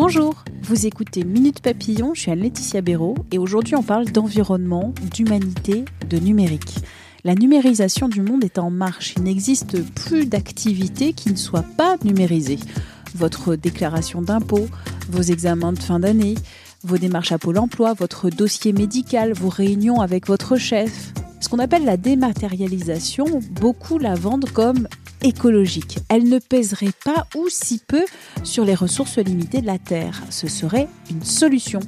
Bonjour, vous écoutez Minute Papillon, je suis Anne-Laetitia Béraud et aujourd'hui on parle d'environnement, d'humanité, de numérique. La numérisation du monde est en marche. Il n'existe plus d'activité qui ne soit pas numérisée. Votre déclaration d'impôt, vos examens de fin d'année, vos démarches à Pôle emploi, votre dossier médical, vos réunions avec votre chef. Ce qu'on appelle la dématérialisation, beaucoup la vendent comme écologique. Elle ne pèserait pas ou si peu sur les ressources limitées de la Terre. Ce serait une solution.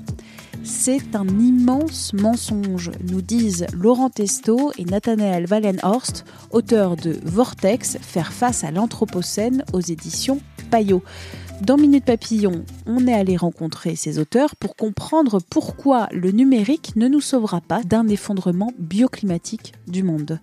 C'est un immense mensonge, nous disent Laurent Testo et Nathanael Wallenhorst, auteurs de Vortex, faire face à l'Anthropocène aux éditions Payot. Dans Minute Papillon, on est allé rencontrer ces auteurs pour comprendre pourquoi le numérique ne nous sauvera pas d'un effondrement bioclimatique du monde.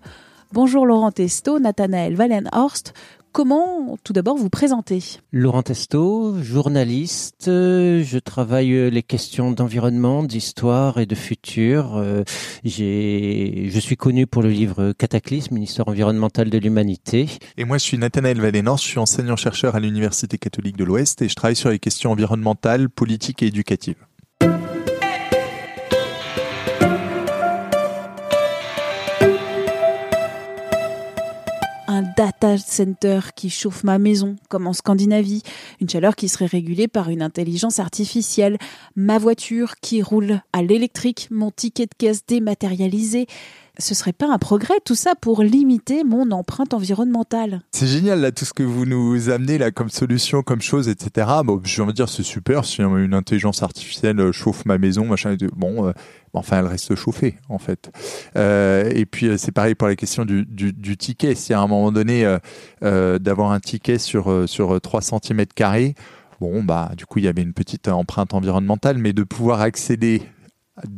Bonjour Laurent Testo, Nathanael Wallenhorst. Comment tout d'abord vous présenter Laurent Testo, journaliste, je travaille les questions d'environnement, d'histoire et de futur. Euh, je suis connu pour le livre Cataclysme, une histoire environnementale de l'humanité. Et moi je suis Nathanaël Valénor, je suis enseignant-chercheur à l'Université catholique de l'Ouest et je travaille sur les questions environnementales, politiques et éducatives. Data center qui chauffe ma maison, comme en Scandinavie, une chaleur qui serait régulée par une intelligence artificielle, ma voiture qui roule à l'électrique, mon ticket de caisse dématérialisé. Ce serait pas un progrès tout ça pour limiter mon empreinte environnementale C'est génial là tout ce que vous nous amenez là comme solution, comme chose, etc. Bon, je veux dire c'est super si une intelligence artificielle chauffe ma maison, machin. Bon, euh, enfin elle reste chauffée en fait. Euh, et puis euh, c'est pareil pour la question du, ticket. Si à un moment donné euh, euh d'avoir un ticket sur sur 3 cm carrés, bon bah du coup il y avait une petite empreinte environnementale, mais de pouvoir accéder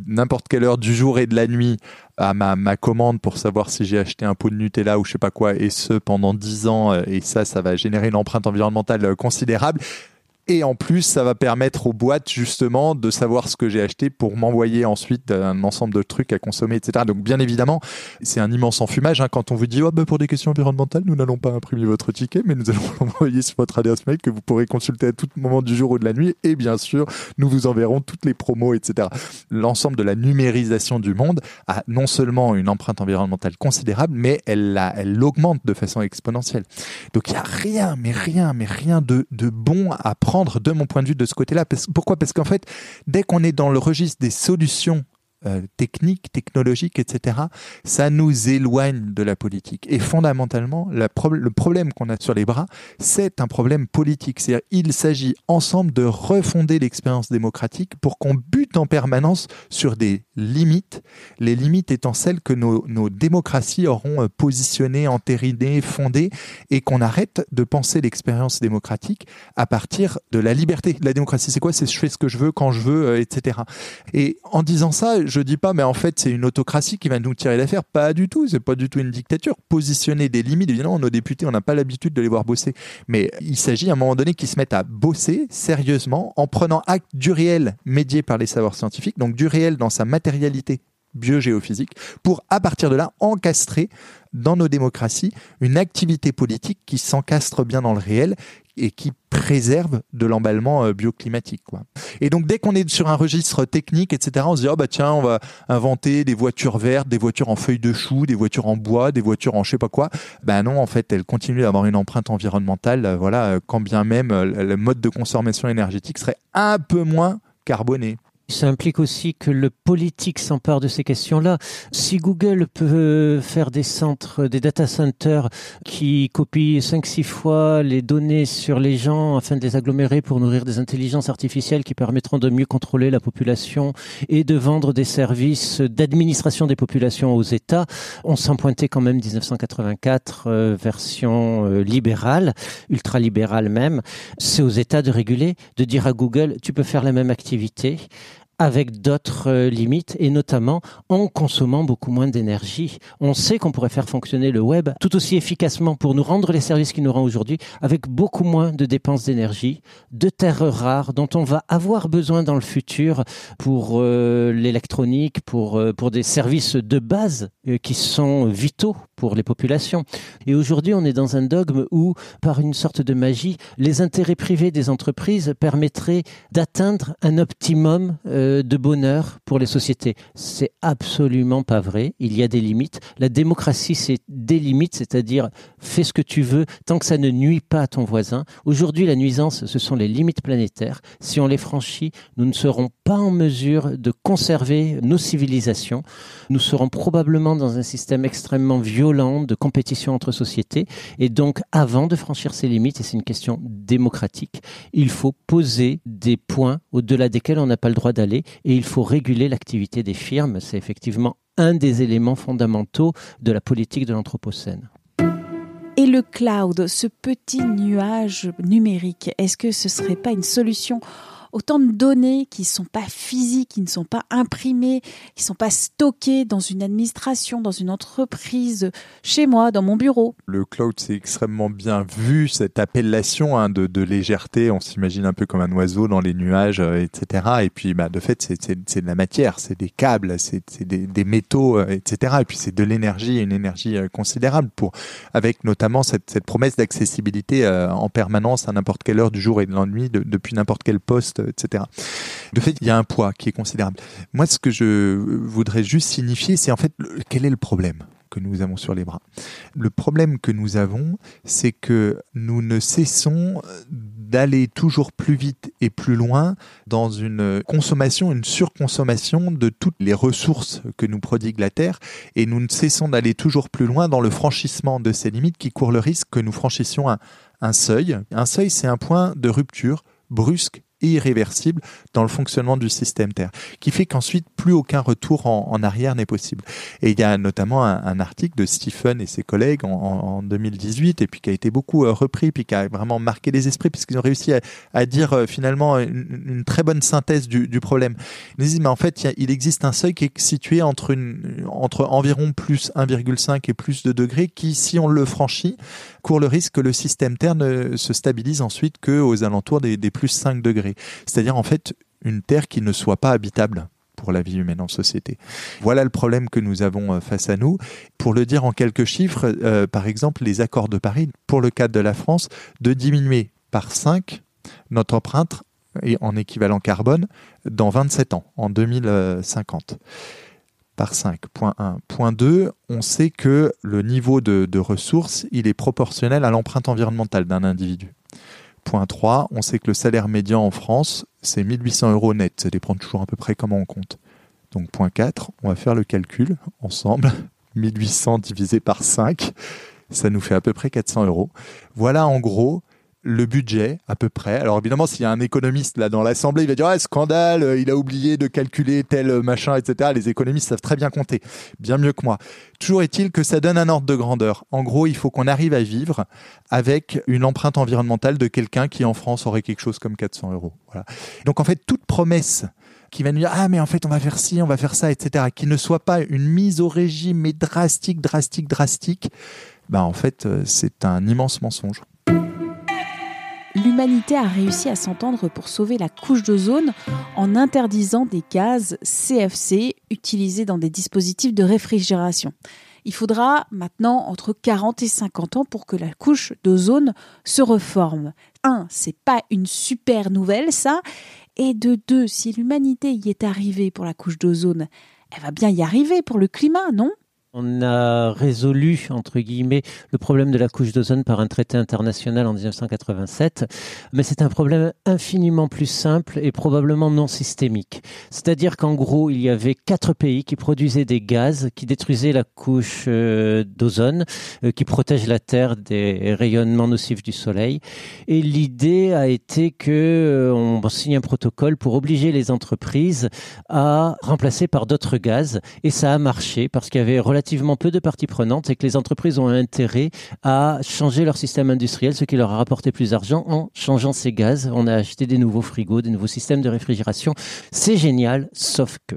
n'importe quelle heure du jour et de la nuit à ma, ma commande pour savoir si j'ai acheté un pot de Nutella ou je sais pas quoi, et ce pendant 10 ans, et ça, ça va générer une empreinte environnementale considérable. Et en plus, ça va permettre aux boîtes justement de savoir ce que j'ai acheté pour m'envoyer ensuite un ensemble de trucs à consommer, etc. Donc bien évidemment, c'est un immense enfumage hein, quand on vous dit oh, bah, pour des questions environnementales, nous n'allons pas imprimer votre ticket, mais nous allons l'envoyer sur votre adresse mail que vous pourrez consulter à tout moment du jour ou de la nuit. Et bien sûr, nous vous enverrons toutes les promos, etc. L'ensemble de la numérisation du monde a non seulement une empreinte environnementale considérable, mais elle l'augmente de façon exponentielle. Donc il n'y a rien, mais rien, mais rien de, de bon à prendre de mon point de vue de ce côté-là. Pourquoi? Parce qu'en fait, dès qu'on est dans le registre des solutions euh, techniques, technologiques, etc., ça nous éloigne de la politique. Et fondamentalement, le problème qu'on a sur les bras, c'est un problème politique. C'est-à-dire, il s'agit ensemble de refonder l'expérience démocratique pour qu'on bute en permanence sur des limites, les limites étant celles que nos, nos démocraties auront euh, positionnées, entérinées, fondées, et qu'on arrête de penser l'expérience démocratique à partir de la liberté. La démocratie, c'est quoi? C'est je fais ce que je veux, quand je veux, euh, etc. Et en disant ça, je dis pas, mais en fait, c'est une autocratie qui va nous tirer l'affaire. Pas du tout. C'est pas du tout une dictature. Positionner des limites, évidemment, nos députés, on n'a pas l'habitude de les voir bosser. Mais il s'agit à un moment donné qu'ils se mettent à bosser sérieusement en prenant acte du réel médié par les savoirs scientifiques, donc du réel dans sa matérialité biogéophysique, pour à partir de là encastrer dans nos démocraties une activité politique qui s'encastre bien dans le réel et qui préserve de l'emballement euh, bioclimatique. Quoi. Et donc dès qu'on est sur un registre technique, etc., on se dit oh bah tiens, on va inventer des voitures vertes, des voitures en feuilles de chou, des voitures en bois, des voitures en je sais pas quoi. Ben non, en fait, elles continuent d'avoir une empreinte environnementale. Euh, voilà, euh, quand bien même le mode de consommation énergétique serait un peu moins carboné Ça implique aussi que le politique s'empare de ces questions-là. Si Google peut faire des centres, des data centers qui copient 5-6 fois les données sur les gens afin de les agglomérer pour nourrir des intelligences artificielles qui permettront de mieux contrôler la population et de vendre des services d'administration des populations aux États, on s'en pointait quand même 1984, euh, version euh, libérale, même. C'est aux États de réguler, de dire à Google, tu peux faire la même activité avec d'autres euh, limites et notamment en consommant beaucoup moins d'énergie. On sait qu'on pourrait faire fonctionner le web tout aussi efficacement pour nous rendre les services qu'il nous rend aujourd'hui avec beaucoup moins de dépenses d'énergie, de terres rares dont on va avoir besoin dans le futur pour euh, l'électronique, pour, euh, pour des services de base qui sont vitaux pour les populations. Et aujourd'hui, on est dans un dogme où, par une sorte de magie, les intérêts privés des entreprises permettraient d'atteindre un optimum euh, de bonheur pour les sociétés. C'est absolument pas vrai. Il y a des limites. La démocratie, c'est des limites, c'est-à-dire fais ce que tu veux tant que ça ne nuit pas à ton voisin. Aujourd'hui, la nuisance, ce sont les limites planétaires. Si on les franchit, nous ne serons pas en mesure de conserver nos civilisations. Nous serons probablement dans un système extrêmement violent de compétition entre sociétés. Et donc, avant de franchir ces limites, et c'est une question démocratique, il faut poser des points au-delà desquels on n'a pas le droit d'aller et il faut réguler l'activité des firmes. C'est effectivement un des éléments fondamentaux de la politique de l'Anthropocène. Et le cloud, ce petit nuage numérique, est-ce que ce serait pas une solution autant de données qui ne sont pas physiques, qui ne sont pas imprimées, qui ne sont pas stockées dans une administration, dans une entreprise, chez moi, dans mon bureau. Le cloud, c'est extrêmement bien vu, cette appellation hein, de, de, légèreté. On s'imagine un peu comme un oiseau dans les nuages, euh, etc. Et puis, bah, de fait, c'est de la matière, c'est des câbles, c'est des, métaux, euh, etc. Et puis, c'est de l'énergie, une énergie euh, considérable pour, avec notamment cette, promesse d'accessibilité en permanence à n'importe quelle heure du jour et de la nuit, depuis n'importe quel poste etc. De fait, il y a un poids qui est considérable. Moi, ce que je voudrais juste signifier, c'est en fait quel est le problème que nous avons sur les bras? Le problème que nous avons, c'est que nous ne cessons d'aller toujours plus vite et plus loin dans une consommation, une surconsommation de toutes les ressources que nous prodigue la Terre, et nous ne cessons d'aller toujours plus loin dans le franchissement de ces limites qui courent le risque que nous franchissions un, un seuil. Un seuil, c'est un point de rupture brusque irréversible dans le fonctionnement du système Terre, qui fait qu'ensuite plus aucun retour en, arrière n'est possible. Et il y a notamment un, article de Stephen et ses collègues en, 2018, et puis qui a été beaucoup euh, repris, puis qui a vraiment marqué les esprits, puisqu'ils ont réussi à, dire euh, finalement une, très bonne synthèse du, problème. Ils disent, mais en fait, il, existe un seuil qui est situé entre, environ plus 1,5 et plus de degrés, qui, si on le franchit, court le risque que le système Terre ne se stabilise ensuite qu'aux alentours des, des plus 5 degrés. C'est-à-dire en fait une Terre qui ne soit pas habitable pour la vie humaine en société. Voilà le problème que nous avons euh, face à nous. Pour le dire en quelques chiffres, euh, par exemple, les accords de Paris, pour le cadre de la France, de diminuer par 5 notre empreinte en équivalent carbone dans 27 ans, en 2050 par 5. Point 1. Point 2, on sait que le niveau de, de ressources, il est proportionnel à l'empreinte environnementale d'un individu. Point 3, on sait que le salaire médian en France, c'est 1800 euros net. Ça dépend toujours à peu près comment on compte. Donc point 4, on va faire le calcul ensemble. 1800 divisé par 5, ça nous fait à peu près 400 euros. Voilà en gros le budget à peu près. Alors évidemment, s'il y a un économiste là dans l'assemblée, il va dire ah scandale, euh, il a oublié de calculer tel euh, machin, etc. Les économistes savent très bien compter, bien mieux que moi. Toujours est-il que ça donne un ordre de grandeur. En gros, il faut qu'on arrive à vivre avec une empreinte environnementale de quelqu'un qui en France aurait quelque chose comme 400 euros. Donc en fait, toute promesse qui va nous dire ah mais en fait on va faire ci, on va faire ça, etc. Qui ne soit pas une mise au régime mais drastique, drastique, drastique. Ben en fait euh, c'est un immense mensonge l'humanité a réussi à s'entendre pour sauver la couche d'ozone en interdisant des gaz CFC utilisés dans des dispositifs de réfrigération. Il faudra maintenant entre 40 et 50 ans pour que la couche d'ozone se reforme. Un, c'est pas une super nouvelle ça. Et de deux, si l'humanité y est arrivée pour la couche d'ozone, elle va bien y arriver pour le climat, non? On a résolu, entre guillemets, le problème de la couche d'ozone par un traité international en 1987, mais c'est un problème infiniment plus simple et probablement non systémique. C'est-à-dire qu'en gros, il y avait quatre pays qui produisaient des gaz qui détruisaient la couche euh, d'ozone, euh, qui protège la Terre des rayonnements nocifs du Soleil. Et l'idée a été que euh, signe un protocole pour obliger les entreprises à remplacer par d'autres gaz, et ça a marché parce qu'il y avait relativement peu de parties prenantes et que les entreprises ont intérêt à changer leur système industriel, ce qui leur a rapporté plus d'argent en changeant ces gaz. On a acheté des nouveaux frigos, des nouveaux systèmes de réfrigération. C'est génial, sauf que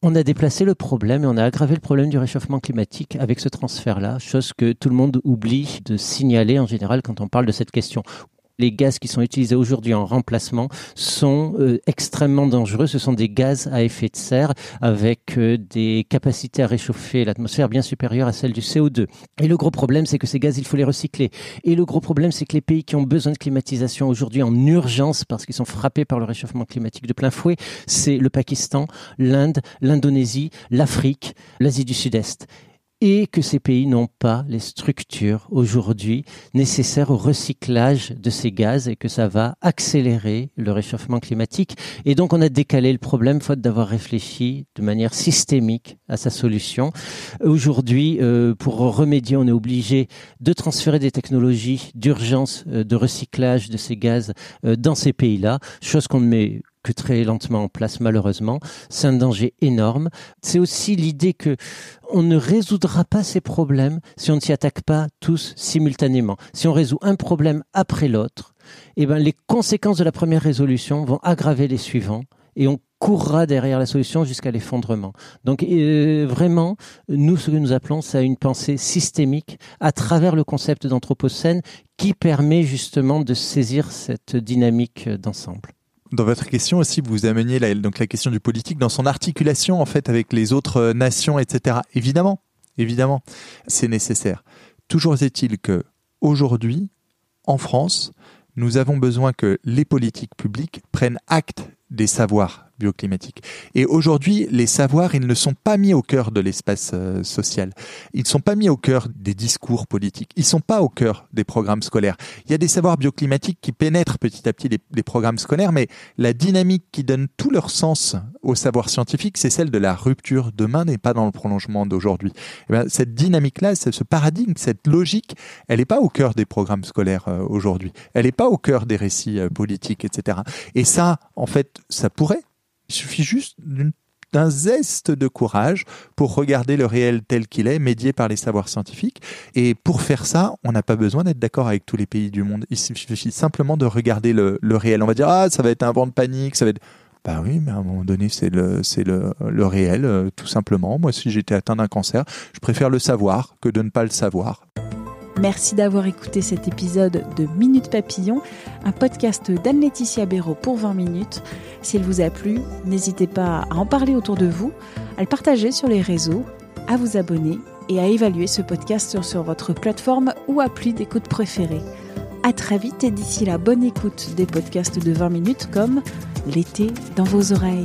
on a déplacé le problème et on a aggravé le problème du réchauffement climatique avec ce transfert-là, chose que tout le monde oublie de signaler en général quand on parle de cette question les gaz qui sont utilisés aujourd'hui en remplacement sont euh, extrêmement dangereux. Ce sont des gaz à effet de serre avec euh, des capacités à réchauffer l'atmosphère bien supérieures à celles du CO2. Et le gros problème, c'est que ces gaz, il faut les recycler. Et le gros problème, c'est que les pays qui ont besoin de climatisation aujourd'hui en urgence parce qu'ils sont frappés par le réchauffement climatique de plein fouet, c'est le Pakistan, l'Inde, l'Indonésie, l'Afrique, l'Asie du Sud-Est et que ces pays n'ont pas les structures aujourd'hui nécessaires au recyclage de ces gaz et que ça va accélérer le réchauffement climatique. Et donc on a décalé le problème faute d'avoir réfléchi de manière systémique à sa solution. Aujourd'hui, euh, pour remédier, on est obligé de transférer des technologies d'urgence euh, de recyclage de ces gaz euh, dans ces pays-là, chose qu'on ne met que très lentement en place malheureusement. C'est un danger énorme. C'est aussi l'idée que on ne résoudra pas ces problèmes si on ne s'y attaque pas tous simultanément. Si on résout un problème après l'autre, eh ben les conséquences de la première résolution vont aggraver les suivants et on courra derrière la solution jusqu'à l'effondrement. Donc euh, vraiment, nous, ce que nous appelons, c'est une pensée systémique à travers le concept d'anthropocène qui permet justement de saisir cette dynamique d'ensemble. Dans votre question aussi, vous ameniez la, question du politique dans son articulation en fait avec les autres nations, etc. Évidemment, évidemment, c'est nécessaire. Toujours est-il que aujourd'hui, en France, nous avons besoin que les politiques publiques prennent acte des savoirs bioclimatique. Et aujourd'hui, les savoirs, ils ne sont pas mis au cœur de l'espace euh, social. Ils ne sont pas mis au cœur des discours politiques. Ils ne sont pas au cœur des programmes scolaires. Il y a des savoirs bioclimatiques qui pénètrent petit à petit les, programmes scolaires, mais la dynamique qui donne tout leur sens au savoir scientifique, c'est celle de la rupture. Demain n'est pas dans le prolongement d'aujourd'hui. Eh cette dynamique-là, ce paradigme, cette logique, elle n'est pas au cœur des programmes scolaires euh, aujourd'hui. Elle n'est pas au cœur des récits euh, politiques, etc. Et ça, en fait, ça pourrait il suffit juste d'un zeste de courage pour regarder le réel tel qu'il est, médié par les savoirs scientifiques. Et pour faire ça, on n'a pas besoin d'être d'accord avec tous les pays du monde. Il suffit simplement de regarder le, réel. On va dire, ah, ça va être un vent de panique, ça va être... Bah oui, mais à un moment donné, c'est le, c'est le, le réel, euh, tout simplement. Moi, si j'étais atteint d'un cancer, je préfère le savoir que de ne pas le savoir. Merci d'avoir écouté cet épisode de Minute Papillon, un podcast d'Anne-Laetitia Béraud pour 20 minutes. S'il vous a plu, n'hésitez pas à en parler autour de vous, à le partager sur les réseaux, à vous abonner et à évaluer ce podcast sur, votre plateforme ou appli d'écoute préférée. À très vite et d'ici la bonne écoute des podcasts de 20 minutes comme L'été dans vos oreilles.